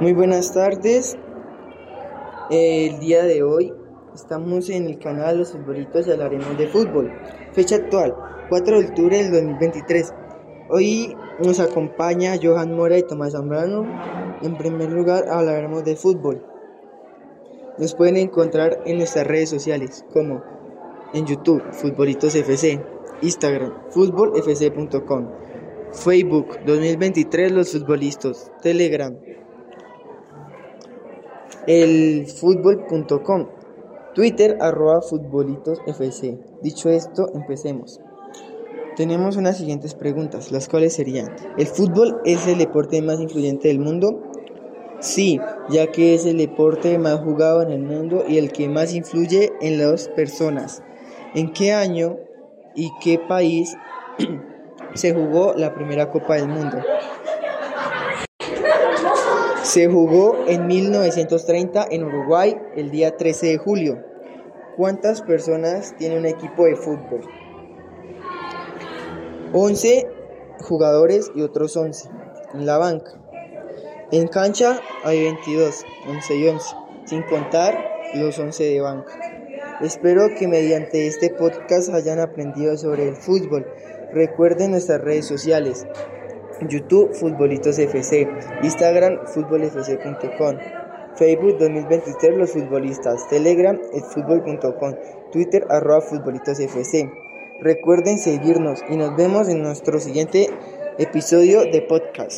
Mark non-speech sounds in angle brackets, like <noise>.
Muy buenas tardes. El día de hoy estamos en el canal Los Futbolitos y hablaremos de fútbol. Fecha actual, 4 de octubre del 2023. Hoy nos acompaña Johan Mora y Tomás Zambrano. En primer lugar hablaremos de fútbol. Nos pueden encontrar en nuestras redes sociales como en YouTube, Futbolitos FC, Instagram, futbolfc.com, Facebook 2023 Los Futbolistas, Telegram, el fútbol.com, Twitter arroba futbolitosfc. Dicho esto, empecemos. Tenemos unas siguientes preguntas, las cuales serían, ¿el fútbol es el deporte más influyente del mundo? Sí, ya que es el deporte más jugado en el mundo y el que más influye en las personas. ¿En qué año y qué país <clears throat> se jugó la primera Copa del Mundo? Se jugó en 1930 en Uruguay el día 13 de julio. ¿Cuántas personas tiene un equipo de fútbol? 11 jugadores y otros 11 en la banca. En cancha hay 22, 11 y 11, sin contar los 11 de banca. Espero que mediante este podcast hayan aprendido sobre el fútbol. Recuerden nuestras redes sociales. YouTube Futbolitos FC, Instagram futbolfc.com, Facebook 2023 Los Futbolistas, Telegram fútbol.com, Twitter arroba Futbolitos FC. Recuerden seguirnos y nos vemos en nuestro siguiente episodio de podcast.